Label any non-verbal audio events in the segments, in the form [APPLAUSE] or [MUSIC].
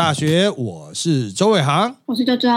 大学，我是周伟航，我是周周。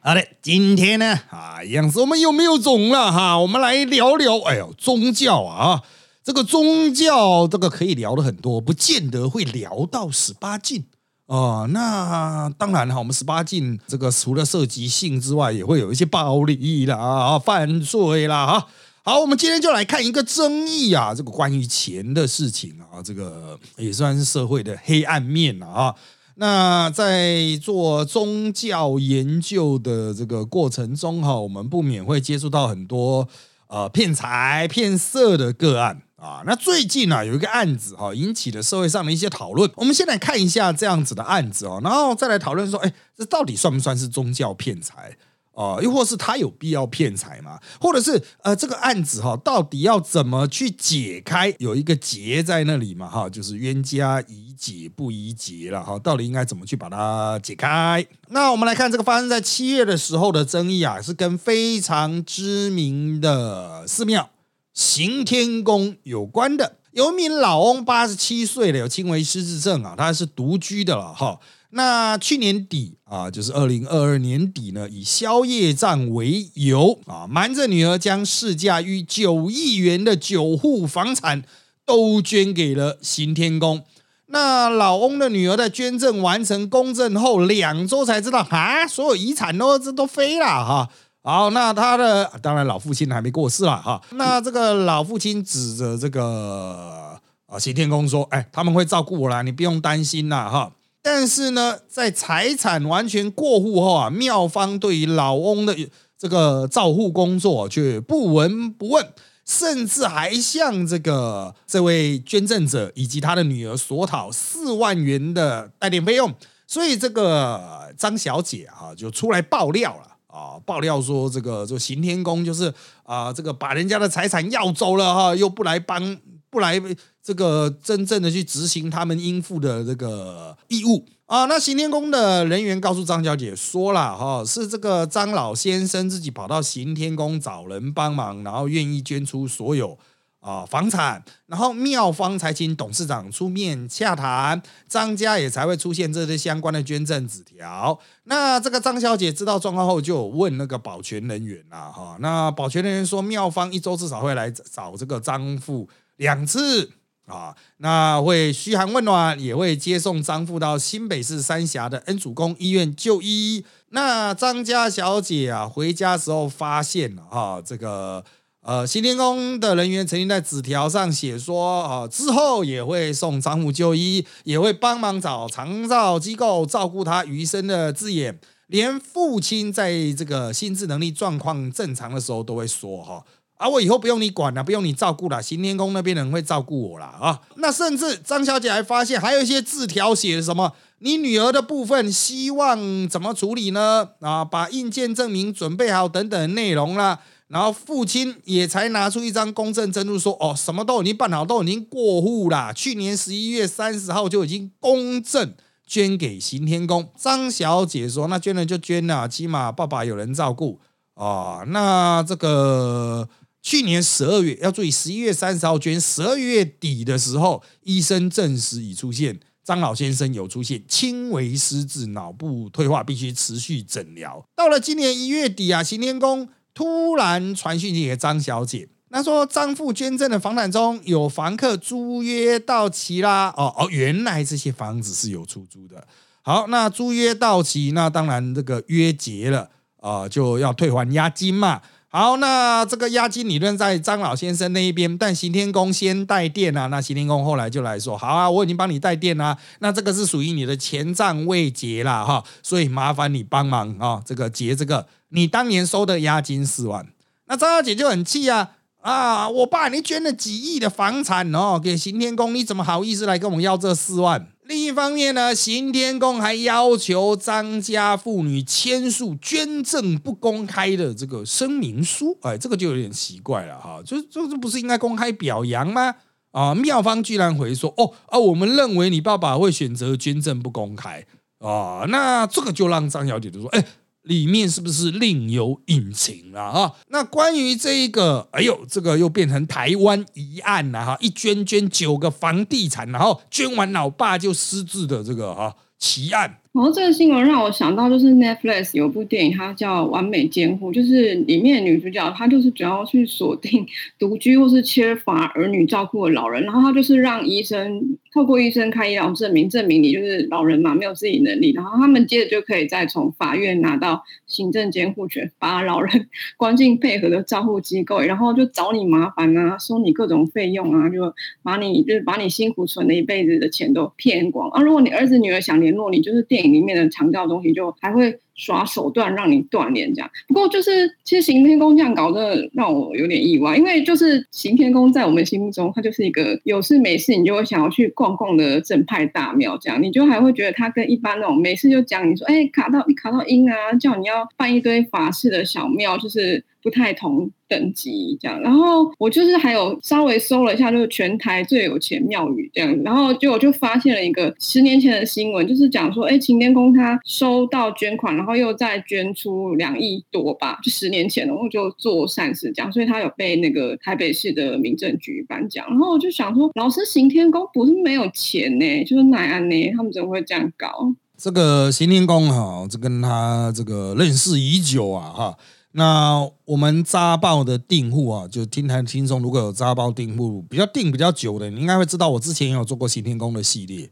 好的，今天呢啊，样子我们又没有种了哈，我们来聊聊，哎呦，宗教啊，这个宗教这个可以聊的很多，不见得会聊到十八禁啊。那当然哈，我们十八禁这个除了涉及性之外，也会有一些暴力啦、啊犯罪啦哈。好，我们今天就来看一个争议啊，这个关于钱的事情啊，这个也算是社会的黑暗面了啊。那在做宗教研究的这个过程中哈，我们不免会接触到很多呃骗财骗色的个案啊。那最近呢有一个案子哈，引起了社会上的一些讨论。我们先来看一下这样子的案子哦，然后再来讨论说，哎，这到底算不算是宗教骗财？哦，又或是他有必要骗财吗？或者是呃，这个案子哈，到底要怎么去解开？有一个结在那里嘛，哈，就是冤家宜解不宜结了哈。到底应该怎么去把它解开？那我们来看这个发生在七月的时候的争议啊，是跟非常知名的寺庙行天宫有关的。有一名老翁，八十七岁了，有轻微失智症啊，他是独居的了哈。那去年底啊，就是二零二二年底呢，以宵夜战为由啊，瞒着女儿将市价逾九亿元的九户房产都捐给了行天宫。那老翁的女儿在捐赠完成公证后两周才知道啊，所有遗产都这都飞了哈。好，那他的当然老父亲还没过世了哈。那这个老父亲指着这个啊行天宫说：“哎，他们会照顾我啦，你不用担心啦哈。”但是呢，在财产完全过户后啊，庙方对于老翁的这个照护工作却不闻不问，甚至还向这个这位捐赠者以及他的女儿索讨四万元的代垫费用。所以这个张小姐啊，就出来爆料了啊，爆料说这个这行天宫就是啊，这个把人家的财产要走了哈，又不来帮。不来这个真正的去执行他们应付的这个义务啊？那行天宫的人员告诉张小姐说了哈，是这个张老先生自己跑到行天宫找人帮忙，然后愿意捐出所有啊房产，然后妙方才请董事长出面洽谈，张家也才会出现这些相关的捐赠纸条。那这个张小姐知道状况后，就问那个保全人员啦哈，那保全人员说，妙方一周至少会来找这个张父。两次啊，那会嘘寒问暖，也会接送张父到新北市三峡的恩主公医院就医。那张家小姐啊，回家时候发现了啊，这个呃新天宫的人员曾经在纸条上写说啊，之后也会送张父就医，也会帮忙找长照机构照顾他余生的字眼，连父亲在这个心智能力状况正常的时候都会说哈。啊，我以后不用你管了，不用你照顾了，行天宫那边人会照顾我了啊。那甚至张小姐还发现，还有一些字条写的什么，你女儿的部分希望怎么处理呢？啊，把印件证明准备好等等内容啦。然后父亲也才拿出一张公证证书，说哦，什么都已经办好，都已经过户啦。去年十一月三十号就已经公证捐给行天宫。张小姐说，那捐了就捐了，起码爸爸有人照顾啊。那这个。去年十二月，要注意，十一月三十号捐，十二月底的时候，医生证实已出现张老先生有出现轻微失智、脑部退化，必须持续诊疗。到了今年一月底啊，行天宫突然传讯给张小姐，那说张父捐赠的房产中有房客租约到期啦。哦哦，原来这些房子是有出租的。好，那租约到期，那当然这个约结了啊，就要退还押金嘛。好，那这个押金理论在张老先生那一边，但刑天宫先带电啊，那刑天宫后来就来说，好啊，我已经帮你带电啦，那这个是属于你的前账未结啦，哈，所以麻烦你帮忙啊，这个结这个你当年收的押金四万，那张小姐就很气啊，啊，我爸你捐了几亿的房产哦，给刑天宫，你怎么好意思来跟我们要这四万？另一方面呢，刑天宫还要求张家妇女签署捐赠不公开的这个声明书，哎，这个就有点奇怪了哈，就这这不是应该公开表扬吗？啊，妙方居然回说，哦啊，我们认为你爸爸会选择捐赠不公开啊，那这个就让张小姐就说，哎。里面是不是另有隐情了啊？那关于这一个，哎呦，这个又变成台湾疑案了哈！一捐捐九个房地产，然后捐完老爸就失智的这个哈奇案，然后这个新闻让我想到，就是 Netflix 有部电影，它叫《完美监护》，就是里面女主角她就是主要去锁定独居或是缺乏儿女照顾的老人，然后她就是让医生透过医生开医疗证明，证明你就是老人嘛，没有自理能力，然后他们接着就可以再从法院拿到行政监护权，把老人 [LAUGHS] 关进配合的照护机构，然后就找你麻烦啊，收你各种费用啊，就把你就是把你辛苦存了一辈子的钱都骗光啊。如果你儿子女儿想联络你，就是电影里面的强调东西，就还会耍手段让你锻炼这样。不过就是其实刑天宫这样搞，真的让我有点意外，因为就是刑天宫在我们心目中，它就是一个有事没事你就会想要去逛逛的正派大庙，这样你就还会觉得它跟一般那种没事就讲你说哎卡到卡到阴啊，叫你要办一堆法事的小庙，就是不太同等级这样。然后我就是还有稍微搜了一下，就是全台最有钱庙宇这样，然后就我就发现了一个十年前的新闻，就是讲说哎。行天宫他收到捐款，然后又再捐出两亿多吧，就十年前，然后就做善事这样，所以他有被那个台北市的民政局颁奖。然后我就想说，老师行天宫不是没有钱呢，就是奈安呢，他们怎么会这样搞？这个行天宫哈，这跟他这个认识已久啊哈。那我们扎报的订户啊，就听台听众如果有扎报订户比较订比较久的，你应该会知道，我之前也有做过行天宫的系列。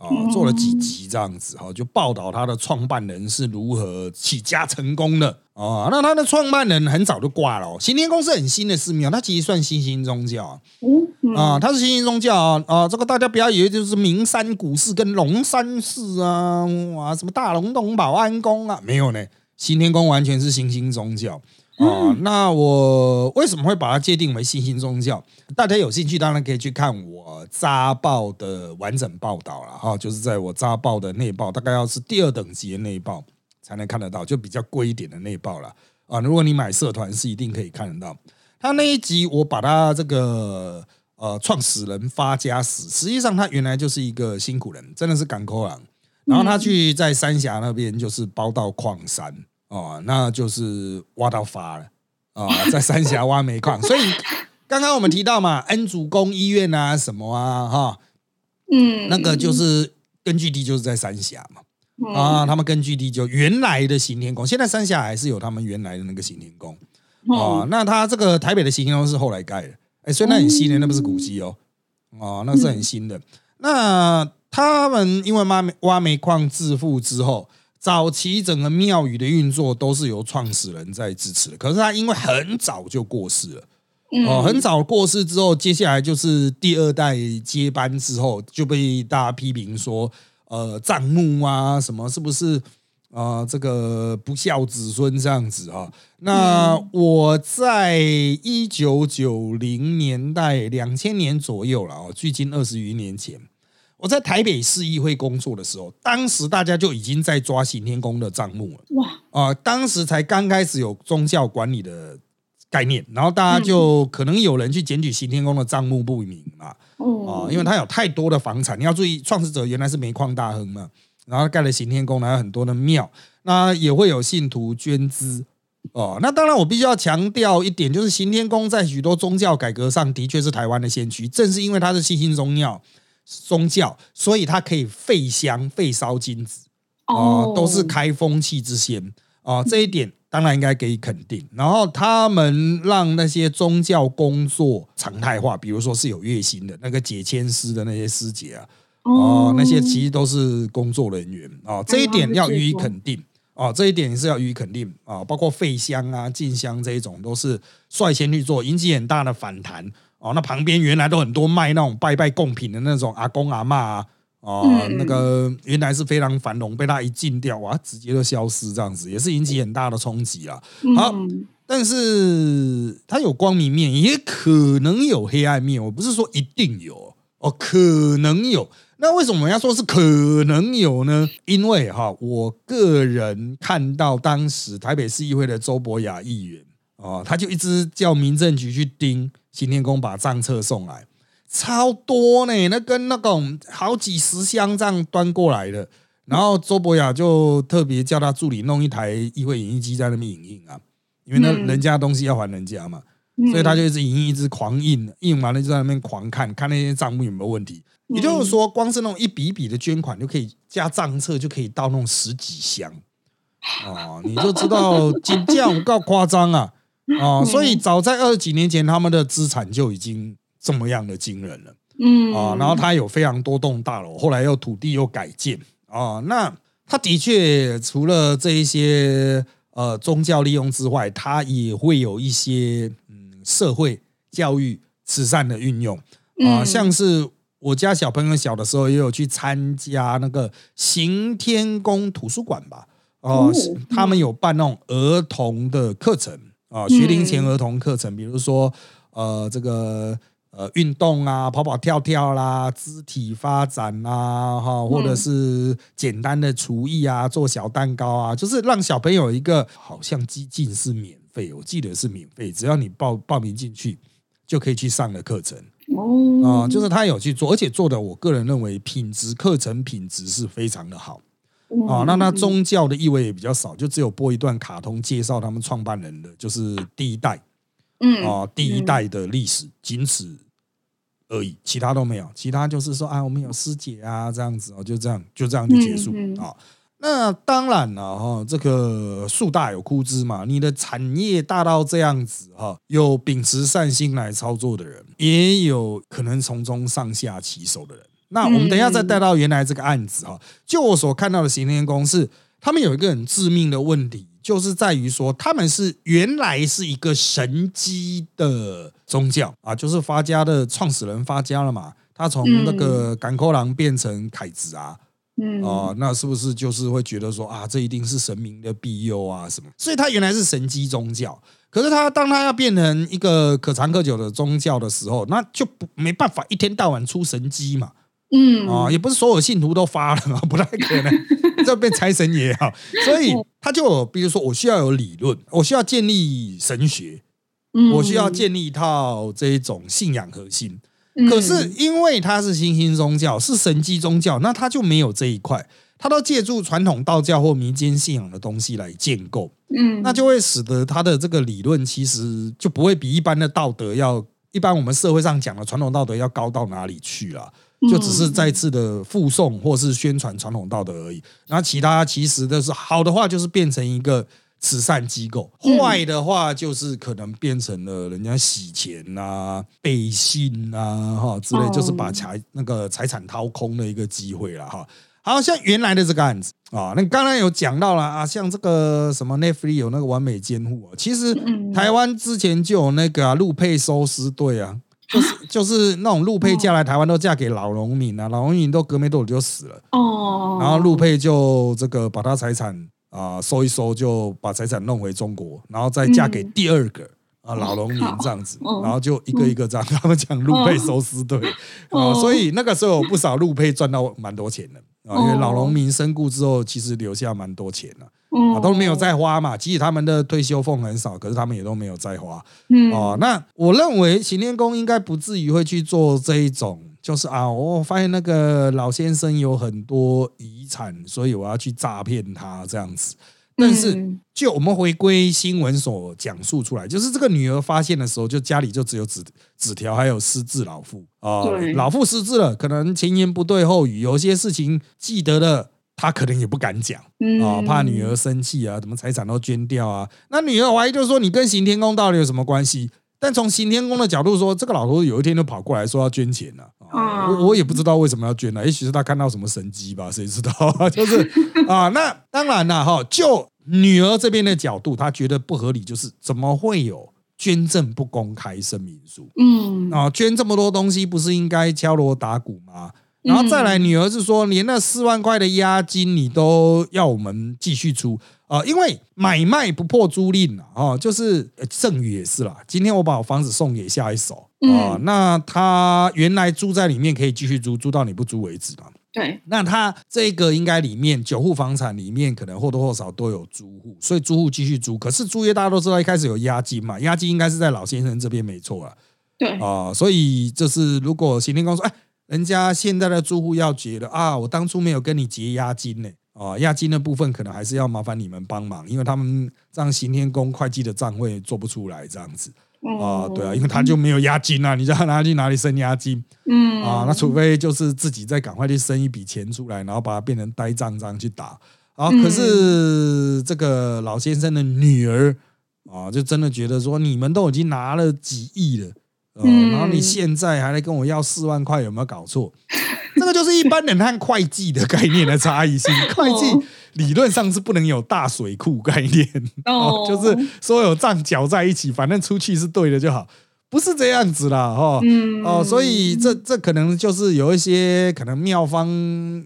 啊，做了几集这样子哈，就报道他的创办人是如何起家成功的啊。那他的创办人很早就挂了，行天宫是很新的寺庙，它其实算新兴宗教啊。它是新兴宗教啊啊，这个大家不要以为就是名山古寺跟龙山寺啊，哇，什么大龙洞保安宫啊，没有呢，新天宫完全是新兴宗教。啊，那我为什么会把它界定为新兴宗教？大家有兴趣当然可以去看我扎报的完整报道了哈，就是在我扎报的内报，大概要是第二等级的内报才能看得到，就比较贵一点的内报了啊。如果你买社团是一定可以看得到。他那一集我把他这个呃创始人发家史，实际上他原来就是一个辛苦人，真的是港口人，然后他去在三峡那边就是包到矿山。哦，那就是挖到发了啊，[LAUGHS] 在三峡挖煤矿，所以刚刚我们提到嘛，恩主公医院啊，什么啊，哈，嗯，那个就是根据地就是在三峡嘛，啊，他们根据地就原来的行天宫，现在三峡还是有他们原来的那个行天宫。啊，那他这个台北的行天宫是后来盖的，哎，所以那很新的，那不是古迹哦，哦，那是很新的，那他们因为挖挖煤矿致富之后。早期整个庙宇的运作都是由创始人在支持的，可是他因为很早就过世了，哦，很早过世之后，接下来就是第二代接班之后，就被大家批评说，呃，账目啊什么是不是啊这个不孝子孙这样子啊？那我在一九九零年代、两千年左右了哦，距今二十余年前。我在台北市议会工作的时候，当时大家就已经在抓行天宫的账目了。哇！啊，当时才刚开始有宗教管理的概念，然后大家就可能有人去检举行天宫的账目不明嘛。哦。因为他有太多的房产，你要注意，创始者原来是煤矿大亨嘛，然后盖了行天宫，还有很多的庙，那也会有信徒捐资。哦，那当然我必须要强调一点，就是行天宫在许多宗教改革上的确是台湾的先驱，正是因为它是新兴宗教。宗教，所以它可以废香、废烧金子，哦，都是开风气之先。啊，这一点当然应该给予肯定。然后他们让那些宗教工作常态化，比如说是有月薪的那个解签师的那些师姐啊，哦，那些其实都是工作人员。啊，这一点要予以肯定。啊，这一点是要予以肯定。啊，包括废香啊、进香这一种，都是率先去做，引起很大的反弹。哦，那旁边原来都很多卖那种拜拜贡品的那种阿公阿妈啊，哦，那个原来是非常繁荣，被他一禁掉，哇，直接就消失，这样子也是引起很大的冲击啊。好，但是它有光明面，也可能有黑暗面，我不是说一定有哦，可能有。那为什么要说是可能有呢？因为哈，我个人看到当时台北市议会的周博雅议员哦，他就一直叫民政局去盯。新天宫把账册送来，超多呢，那跟那种好几十箱这样端过来的。然后周博雅就特别叫他助理弄一台议会影印机在那边影印啊，因为那人家东西要还人家嘛。嗯所以他就一直影印，一直狂印，印完了就在那边狂看，看那些账目有没有问题。也就是说，光是那种一笔一笔的捐款就可以加账册，就可以到那种十几箱哦，你就知道金价有够夸张啊哦，[LAUGHS] 所以早在二十几年前，他们的资产就已经这么样的惊人了。嗯。啊，然后他有非常多栋大楼，后来又土地又改建。啊，那他的确除了这一些呃宗教利用之外，他也会有一些嗯社会教育、慈善的运用。啊，嗯。像是我家小朋友小的时候也有去参加那个行天宫图书馆吧，哦、哦他们有办那种儿童的课程啊，学龄前儿童课程，比如说呃这个。呃，运动啊，跑跑跳跳啦，肢体发展啦，哈，或者是简单的厨艺啊，做小蛋糕啊，就是让小朋友一个好像激进是免费，我记得是免费，只要你报报名进去就可以去上的课程哦啊、哦，就是他有去做，而且做的我个人认为品质课程品质是非常的好啊、那那宗教的意味也比较少，就只有播一段卡通介绍他们创办人的，就是第一代嗯啊、第一代的历史，仅此而已，其他都没有。其他就是说啊，我们有师姐啊，这样子哦，就这样，就这样就结束啊。那当然了哈，这个树大有枯枝嘛，你的产业大到这样子哈，有秉持善心来操作的人，也有可能从中上下其手的人。那我们等一下再带到原来这个案子哈，就我所看到的行天宫是，他们有一个很致命的问题，就是在于说他们是原来是一个神机的宗教啊，就是发家的创始人发家了嘛，他从那个赶扣郎变成凯子啊，嗯。哦，那是不是就是会觉得说啊，这一定是神明的庇佑啊什么？所以他原来是神机宗教，可是他当他要变成一个可长可久的宗教的时候，那就不没办法一天到晚出神机嘛，嗯啊、也不是所有信徒都发了，不太可能，这变财神爷啊，所以他就有，比如说我需要有理论，我需要建立神学，嗯我需要建立一套这一种信仰核心。嗯可是因为它是新兴宗教，是神迹宗教，那他就没有这一块，他都借助传统道教或民间信仰的东西来建构，嗯那就会使得他的这个理论其实就不会比一般的道德要，一般我们社会上讲的传统道德要高到哪里去了。就只是再次的附送或是宣传传统道德而已，然后其他其实的是好的话就是变成一个慈善机构，嗯。坏的话就是可能变成了人家洗钱啊、背信啊哈之类，哦就是把财那个财产掏空的一个机会了哈。好像原来的这个案子啊，那刚刚有讲到了啊，像这个什么 Netflix 有那个完美监护啊，其实嗯。台湾之前就有那个啊陆配收尸队啊，就是就是那种陆配嫁来台湾都嫁给老农民啊，老农民都隔没多久就死了，哦，然后陆配就这个把他财产啊、收一收，就把财产弄回中国，然后再嫁给嗯第二个。啊，老农民这样子，哦然后就一个一个这样，他们讲陆配收尸队啊，哦所以那个时候有不少陆配赚到蛮多钱的啊，因为哦老农民身故之后，其实留下蛮多钱的嗯啊，都没有再花嘛。即使他们的退休俸很少，可是他们也都没有再花。嗯哦，那我认为行天宫应该不至于会去做这一种，就是啊，我发现那个老先生有很多遗产，所以我要去诈骗他这样子。但是嗯，就我们回归新闻所讲述出来，就是这个女儿发现的时候，就家里就只有纸纸条，还有失智老妇啊、对老妇失智了，可能前言不对后语，有些事情记得了，她可能也不敢讲。嗯啊、怕女儿生气啊，什么财产都捐掉啊。那女儿怀疑就是说，你跟刑天宫到底有什么关系？但从刑天宫的角度说，这个老头有一天就跑过来说要捐钱了、啊，我也不知道为什么要捐呢、也许是他看到什么神机吧，谁知道？[LAUGHS] 就是啊，那当然了哈，就女儿这边的角度，她觉得不合理，就是怎么会有捐赠不公开声明书？嗯啊，捐这么多东西，不是应该敲锣打鼓吗？然后再来，女儿是说，连那四万块的押金你都要我们继续出啊、因为买卖不破租赁啊，哦，就是呃赠与也是啦。今天我把我房子送给下一手啊、嗯那他原来住在里面可以继续租，租到你不租为止嘛。对，那他这个应该里面九户房产里面可能或多或少都有租户，所以租户继续租。可是租约大家都知道一开始有押金嘛，押金应该是在老先生这边没错啊。对，啊、所以就是如果行天公说，哎，人家现在的住户要结了啊，我当初没有跟你结押金呢，啊，押金的部分可能还是要麻烦你们帮忙，因为他们这样行天宫会计的账会做不出来这样子。啊，对啊，因为他就没有押金啊，你叫他拿去哪里生押金？嗯。啊，那除非就是自己再赶快去生一笔钱出来，然后把它变成呆账这样去打。啊，可是这个老先生的女儿啊，就真的觉得说，你们都已经拿了几亿了，呃，然后你现在还来跟我要四万块，有没有搞错？[LAUGHS] 这个就是一般人和会计的概念的差异性。[LAUGHS] 会计理论上是不能有大水库概念，[LAUGHS] 哦，就是所有账缴在一起，反正出去是对的就好。不是这样子啦，哈，哦，所以这这可能就是有一些可能妙方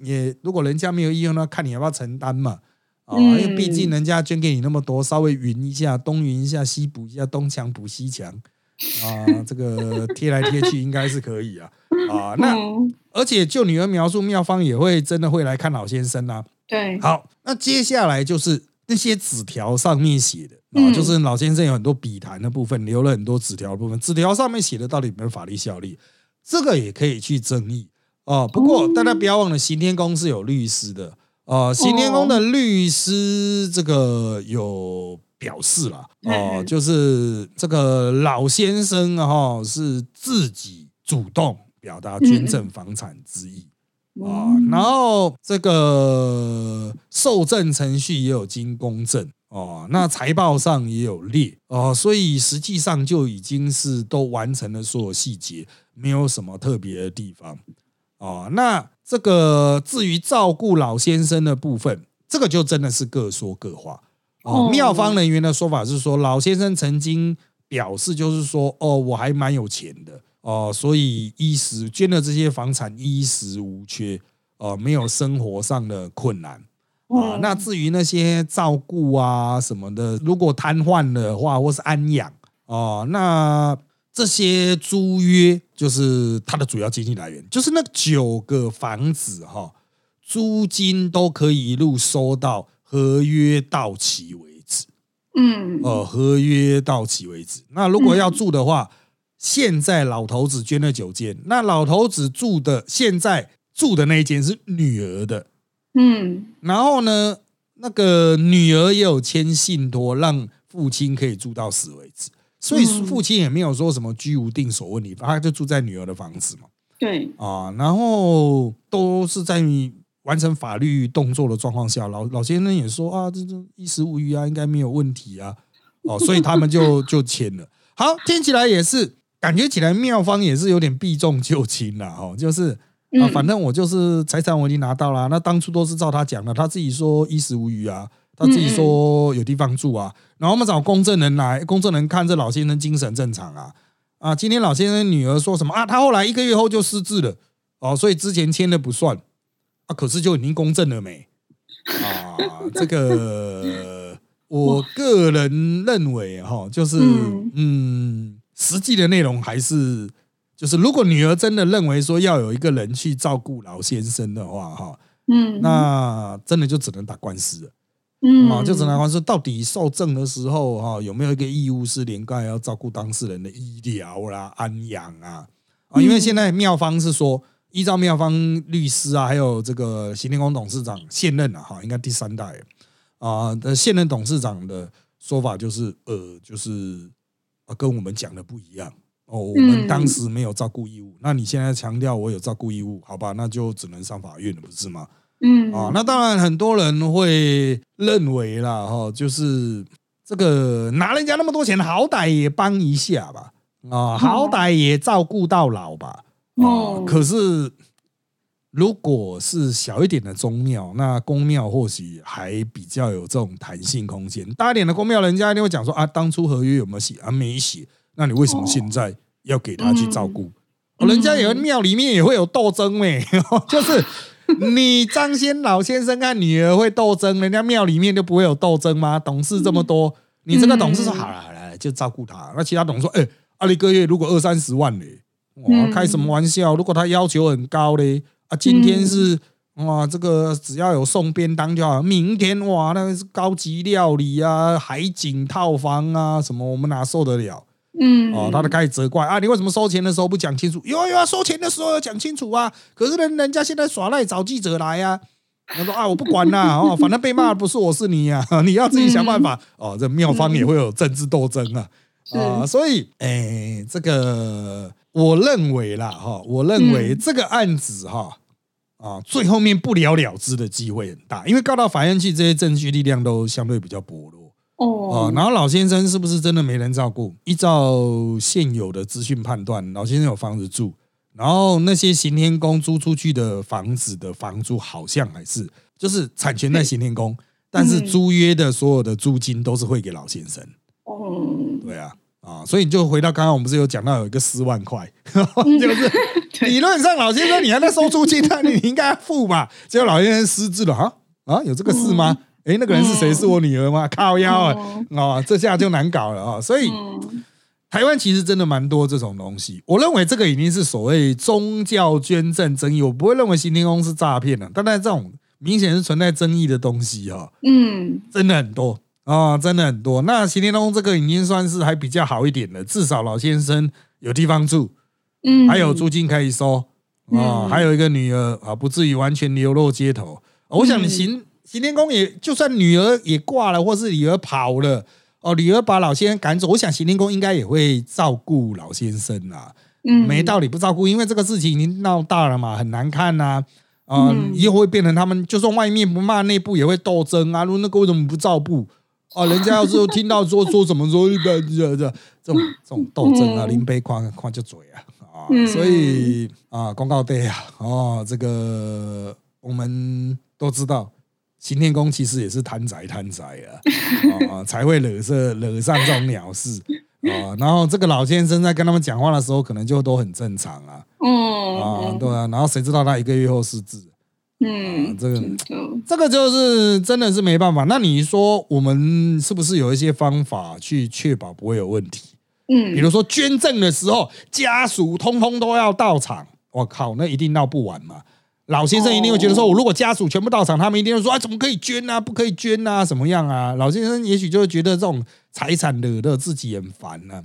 也，如果人家没有意愿那看你要不要承担嘛，啊，因为毕竟人家捐给你那么多，稍微匀一下，东匀一下，西补一下，东墙补西墙，啊，这个贴来贴去应该是可以啊，啊，那而且就女儿描述，妙方也会真的会来看老先生啊，对，好，那接下来就是那些纸条上面写的。啊，就是老先生有很多笔谈的部分，留了很多纸条的部分，纸条上面写的到底有没有法律效力，这个也可以去争议哦。不过大家不要忘了，行天宫是有律师的哦。行天宫的律师这个有表示了哦，就是这个老先生哈是自己主动表达捐赠房产之意啊，然后这个受赠程序也有经公证。哦，那财报上也有列哦，所以实际上就已经是都完成了所有细节，没有什么特别的地方哦。那这个至于照顾老先生的部分，这个就真的是各说各话哦。妙方人员的说法是说，老先生曾经表示，就是说，哦，我还蛮有钱的哦，所以衣食捐了这些房产，衣食无缺哦，没有生活上的困难。啊，那至于那些照顾啊什么的，如果瘫痪的话，或是安养哦，那这些租约就是他的主要经济来源，就是那九个房子哈，租金都可以一路收到合约到期为止。嗯，哦，合约到期为止。那如果要住的话，现在老头子捐了九间，那老头子住的现在住的那一间是女儿的。嗯，然后呢，那个女儿也有签信托，让父亲可以住到死为止，所以父亲也没有说什么居无定所问题，他就住在女儿的房子嘛。对啊，然后都是在完成法律动作的状况下，老老先生也说啊，这这衣食无虞啊，应该没有问题啊。哦，所以他们就 [LAUGHS] 就签了。好，听起来也是，感觉起来妙方也是有点避重就轻了哦，就是。啊，反正我就是财产我已经拿到了，那当初都是照他讲的，他自己说衣食无虞啊，他自己说有地方住啊，然后我们找公证人来，公证人看这老先生精神正常啊，啊，今天老先生女儿说什么啊？他后来一个月后就失智了，哦，所以之前签的不算啊，可是就已经公证了没？啊，这个 [LAUGHS] 我个人认为哈，就是嗯，实际的内容还是。就是如果女儿真的认为说要有一个人去照顾老先生的话，哈，嗯，那真的就只能打官司了，嗯，啊，就只能打官司。到底受赠的时候，哈，有没有一个义务是连带要照顾当事人的医疗啦、安养啊？啊，因为现在妙方是说，依照妙方律师啊，还有这个行天宫董事长现任啊，哈，应该第三代啊的现任董事长的说法就是，呃，就是啊，跟我们讲的不一样。哦，我们当时没有照顾义务，那你现在强调我有照顾义务，好吧？那就只能上法院了，不是吗？嗯，啊，那当然很多人会认为啦，哈，就是这个拿人家那么多钱，好歹也帮一下吧，啊，好歹也照顾到老吧，啊，可是如果是小一点的宗庙，那公庙或许还比较有这种弹性空间，大一点的公庙，人家一定会讲说啊，当初合约有没有写啊？没写。那你为什么现在要给他去照顾？人家有庙里面也会有斗争呗，[LAUGHS] 就是你张先老先生跟女儿会斗争，人家庙里面就不会有斗争吗？董事这么多，你这个董事说好了好了，就照顾他。那其他董事说，哎，阿一个月如果二三十万嘞，哇，开什么玩笑？如果他要求很高嘞，啊，今天是哇，这个只要有送便当就好，明天哇，那个是高级料理啊，海景套房啊，什么我们哪受得了？嗯，哦，他就开始责怪啊，你为什么收钱的时候不讲清楚？有有啊，收钱的时候要讲清楚啊。可是人人家现在耍赖找记者来呀，他说啊，我不管啦，[LAUGHS] 哦，反正被骂的不是我是你呀，[LAUGHS] 你要自己想办法。哦，这妙方也会有政治斗争啊，啊，所以，哎，这个我认为啦，哈，我认为这个案子哈，啊，最后面不了了之的机会很大，因为告到法院去，这些证据力量都相对比较薄弱。哦，然后老先生是不是真的没人照顾？依照现有的资讯判断，老先生有房子住。然后那些行天宫租出去的房子的房租好像还是就是产权在行天宫，但是租约的所有的租金都是汇给老先生。哦，对啊，啊，所以你就回到刚刚我们不是有讲到有一个四万块，[LAUGHS] 就是 [LAUGHS] 理论上老先生你还在收租金，那你应该付吧？[LAUGHS] 结果老先生失智了啊啊，有这个事吗？哎，那个人是谁？是我女儿吗？靠腰啊！啊，这下就难搞了啊！所以。台湾其实真的蛮多这种东西，我认为这个已经是所谓宗教捐赠争议，我不会认为新天宫是诈骗的，但在这种明显是存在争议的东西哈，嗯，真的很多啊，真的很多。那行天宫这个已经算是还比较好一点了，至少老先生有地方住，嗯，还有租金可以收啊，还有一个女儿啊，不至于完全流落街头。我想行行天宫也就算女儿也挂了，或是女儿跑了。哦，女儿把老先生赶走，我想行天宫应该也会照顾老先生啊。嗯，没道理不照顾，因为这个事情已经闹大了嘛，很难看呐。啊，以后会变成他们就算外面不骂，内部也会斗争啊。如那个为什么不照顾？啊，人家要是听到说 [LAUGHS] 说什么说这这这种这种斗争啊，林杯宽宽就嘴啊啊，所以啊，公告对啊，哦，这个我们都知道。行天宫其实也是贪财贪财啊，啊 [LAUGHS] 才会惹色惹上这种鸟事啊。然后这个老先生在跟他们讲话的时候，可能就都很正常啊。嗯啊，对啊。然后谁知道他一个月后失智？嗯，这个这个就是真的是没办法。那你说我们是不是有一些方法去确保不会有问题？嗯，比如说捐赠的时候，家属通通都要到场。我靠，那一定闹不完嘛。老先生一定会觉得说，我如果家属全部到场，他们一定会说啊，怎么可以捐啊？不可以捐啊？什么样啊？老先生也许就会觉得这种财产惹得自己很烦呢，啊，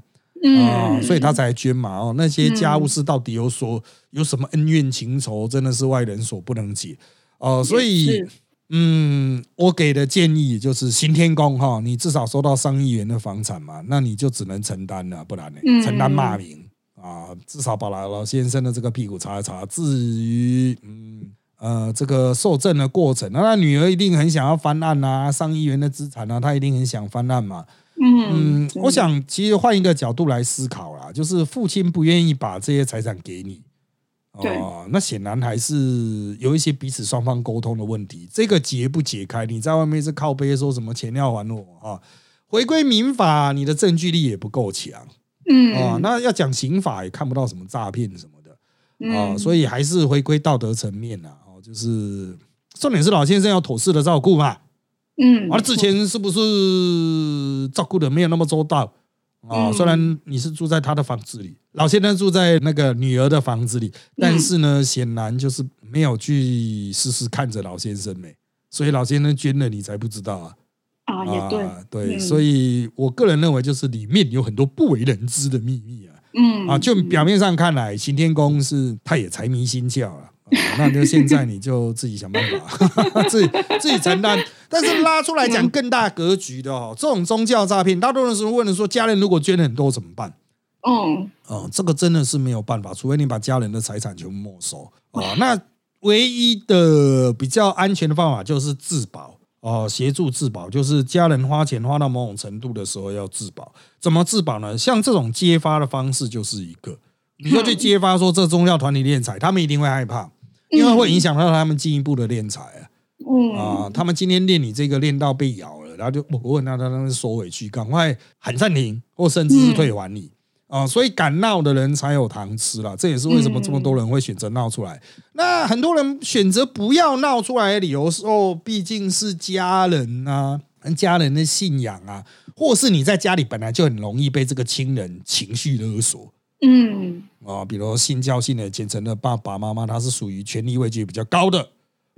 所以他才捐嘛。哦，那些家务事到底有所有什么恩怨情仇，真的是外人所不能解哦。所以，嗯，我给的建议就是新天宫哈，你至少收到上亿元的房产嘛，那你就只能承担了，不然呢，承担骂名。啊，至少把老老先生的这个屁股擦一擦。至于嗯呃这个受赠的过程，那女儿一定很想要翻案啊，上亿元的资产啊，她一定很想翻案嘛。嗯嗯，我想其实换一个角度来思考啦，就是父亲不愿意把这些财产给你，哦，那显然还是有一些彼此双方沟通的问题。这个解不解开，你在外面是靠背说什么钱要还我啊？回归民法，你的证据力也不够强。嗯啊，那要讲刑法也看不到什么诈骗什么的啊，所以还是回归道德层面呐。哦，就是重点是老先生要妥适的照顾嘛。嗯，而之前是不是照顾的没有那么周到啊？虽然你是住在他的房子里，老先生住在那个女儿的房子里，但是呢，显然就是没有去时时看着老先生没，所以老先生捐了你才不知道啊。啊，也对，对，所以我个人认为，就是里面有很多不为人知的秘密啊。嗯，啊，就表面上看来，刑天宫是他也财迷心窍了，那就现在你就自己想办法，[LAUGHS] 自己自己承担。但是拉出来讲更大格局的哦，这种宗教诈骗，大多数人问的说，家人如果捐很多怎么办？嗯，哦，这个真的是没有办法，除非你把家人的财产全部没收啊。那唯一的比较安全的方法就是自保。哦，协助自保就是家人花钱花到某种程度的时候要自保，怎么自保呢？像这种揭发的方式就是一个，你就去揭发说这宗教团体敛财，他们一定会害怕，因为会影响到他们进一步的敛财啊。嗯啊，他们今天练你这个练到被咬了，然后就我问他，他他收回去，赶快喊暂停，或甚至是退还你。啊，所以敢闹的人才有糖吃了，这也是为什么这么多人会选择闹出来。那很多人选择不要闹出来的理由是，哦，毕竟是家人啊，家人的信仰啊，或是你在家里本来就很容易被这个亲人情绪勒索。嗯，啊，比如信教信的虔诚的爸爸妈妈，他是属于权力位置比较高的，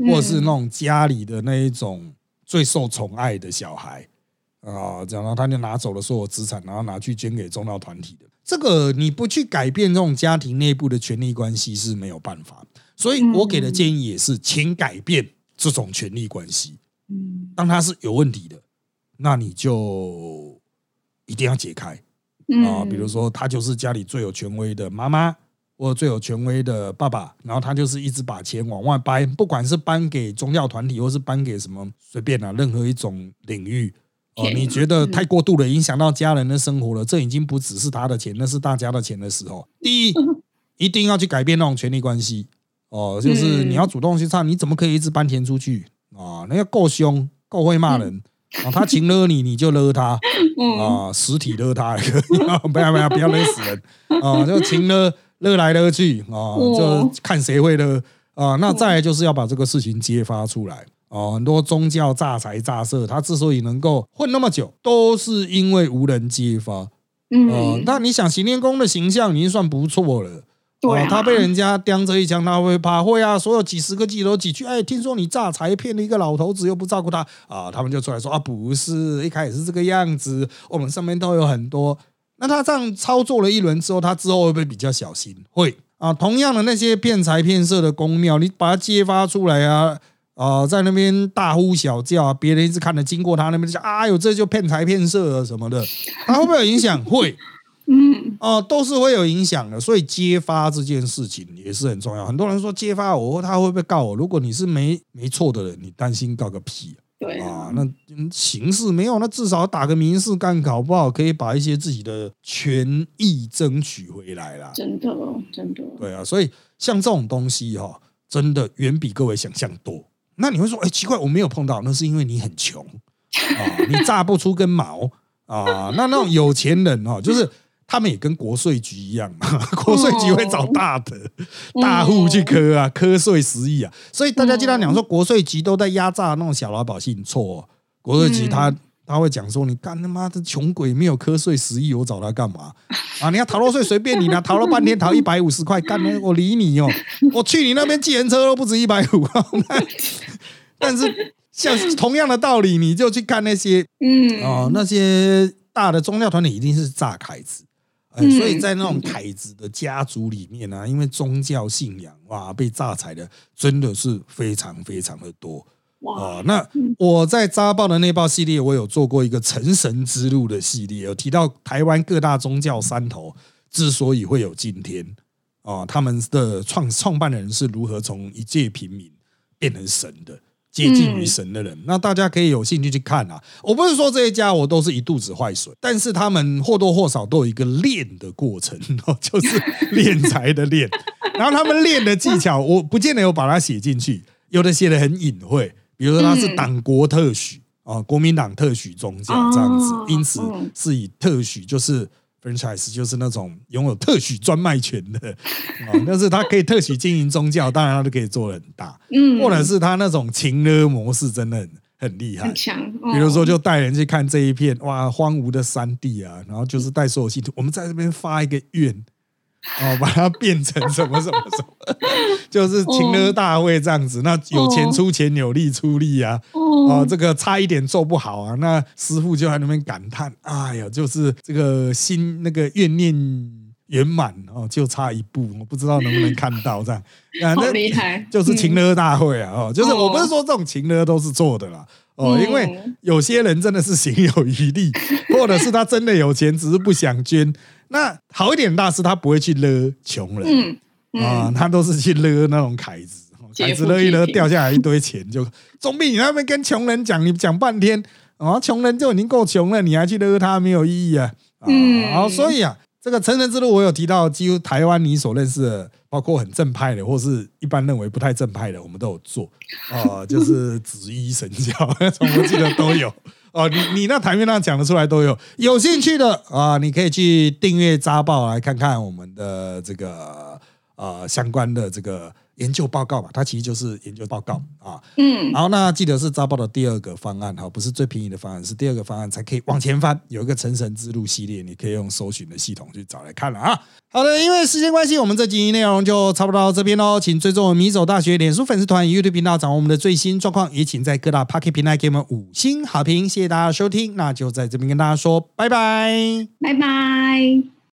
或是那种家里的那一种最受宠爱的小孩。啊，然后他就拿走了所有资产，然后拿去捐给宗教团体的。这个你不去改变这种家庭内部的权力关系是没有办法，所以我给的建议也是，请改变这种权力关系。嗯。当它是有问题的，那你就一定要解开啊、嗯，比如说，他就是家里最有权威的妈妈，或者最有权威的爸爸，然后他就是一直把钱往外掰，不管是搬给宗教团体，或是搬给什么随便啊，任何一种领域。哦，你觉得太过度的，影响到家人的生活了，这已经不只是他的钱，那是大家的钱的时候，第一，一定要去改变那种权力关系。哦，就是嗯。你要主动去唱，你怎么可以一直搬钱出去？啊？那要够凶，够会骂人啊！他情勒你，你就勒他 [LAUGHS] 嗯啊，实体勒他不要不要不要勒死人啊！就情勒勒来勒去啊，哦就看谁会勒啊。那再来就是要把这个事情揭发出来。哦，很多宗教诈财诈色，他之所以能够混那么久，都是因为无人揭发。哦嗯，，那你想行天宫的形象已经算不错了。对啊哦，他被人家叼着一枪，他会怕？会啊！所有几十个记者都挤去，哎，听说你诈财骗了一个老头子，又不照顾他啊！他们就出来说啊，不是，一开始是这个样子，我们上面都有很多。那他这样操作了一轮之后，他之后会不会比较小心？会啊！同样的那些骗财骗色的公庙，你把它揭发出来啊！啊、在那边大呼小叫啊，别人一直看着经过他那边就讲，啊哟，这就骗财骗色啊什么的，[LAUGHS] 他会不会有影响？会。嗯哦、都是会有影响的，所以揭发这件事情也是很重要。很多人说揭发我，他会不会告我？如果你是没没错的人，你担心告个屁对啊啊？，那嗯刑事没有，那至少打个民事干，搞不好可以把一些自己的权益争取回来啦。真的真的，对啊，所以像这种东西哈、真的远比各位想象多。那你会说，哎，奇怪，我没有碰到，那是因为你很穷啊，你榨不出根毛啊。那那种有钱人哦，就是他们也跟国税局一样嘛，[LAUGHS] 国税局会找大的、大户去科啊，科税十亿啊。所以大家经常讲说，国税局都在压榨那种小老百姓，错、哦，国税局他。他会讲说：“你干他妈的穷鬼，没有瞌睡十亿，我找他干嘛？啊！你要逃漏税随便你啦，[LAUGHS] 逃了半天逃一百五十块，干了我理你哦！我去你那边计程车都不止一百五，[LAUGHS] 但是像同样的道理，你就去看那些嗯哦，那些大的宗教团体一定是炸凯子。所以在那种凯子的家族里面呢、因为宗教信仰哇，被榨财的真的是非常非常的多。哇，哦，那我在扎报的那报系列，我有做过一个成神之路的系列，有提到台湾各大宗教山头之所以会有今天，啊，他们的创创办人是如何从一介平民变成神的。接近于神的人，那大家可以有兴趣去看啊。我不是说这一家我都是一肚子坏水，但是他们或多或少都有一个练的过程，哦，[LAUGHS] 就是练财的练。[LAUGHS] 然后他们练的技巧，我不见得有把它写进去，有的写的很隐晦，比如说他是党国特许啊、国民党特许宗教这样子哦，因此嗯是以特许就是 franchise 就是那种拥有特许专卖权的。啊，[LAUGHS] 但是他可以特许经营宗教，当然他都可以做的很大，嗯，或者是他那种情勒模式真的很很厉害。很。强，比如说，哦就带人去看这一片哇荒芜的山地啊，然后就是带所有信徒，我们在这边发一个愿，哦，把它变成什么什么什么，就是情勒大会这样子。那有钱出钱，有力出力啊，哦，哦，这个差一点做不好啊，那师傅就在那边感叹：“哎呀，就是这个心那个怨念圆满哦，就差一步，我不知道能不能看到这样。[LAUGHS] 那厉害，就是情嗯勒大会啊，哦，就是哦我不是说这种情勒都是错的啦，哦，嗯因为有些人真的是行有余力，或者是他真的有钱，只是不想捐。那好一点的大师，他不会去勒穷人嗯嗯啊，他都是去勒那种凯子，凯子勒一勒掉下来一堆钱，就总比你那边跟穷人讲，你讲半天啊，穷人就已经够穷了，你还去勒他，没有意义啊。啊，嗯好，所以啊，这个成人之路我有提到，几乎台湾你所认识的，包括很正派的，或是一般认为不太正派的，我们都有做。哦、就是 [LAUGHS] 紫衣神教，[LAUGHS] 我记得都有。哦，你你那台面上讲的出来都有，有兴趣的啊，你可以去订阅扎报来看看我们的这个呃相关的这个研究报告吧，它其实就是研究报告啊。嗯，好，那记得是扎报的第二个方案哈，不是最便宜的方案，是第二个方案才可以往前翻。有一个成神之路系列，你可以用搜寻的系统去找来看了啊。好的，因为时间关系，我们这集内容就差不多到这边喽。请追踪我们米走大学脸书粉丝团、YouTube 频道，掌握我们的最新状况。也请在各大 Pocket 平台给我们五星好评，谢谢大家的收听。那就在这边跟大家说拜拜。拜拜。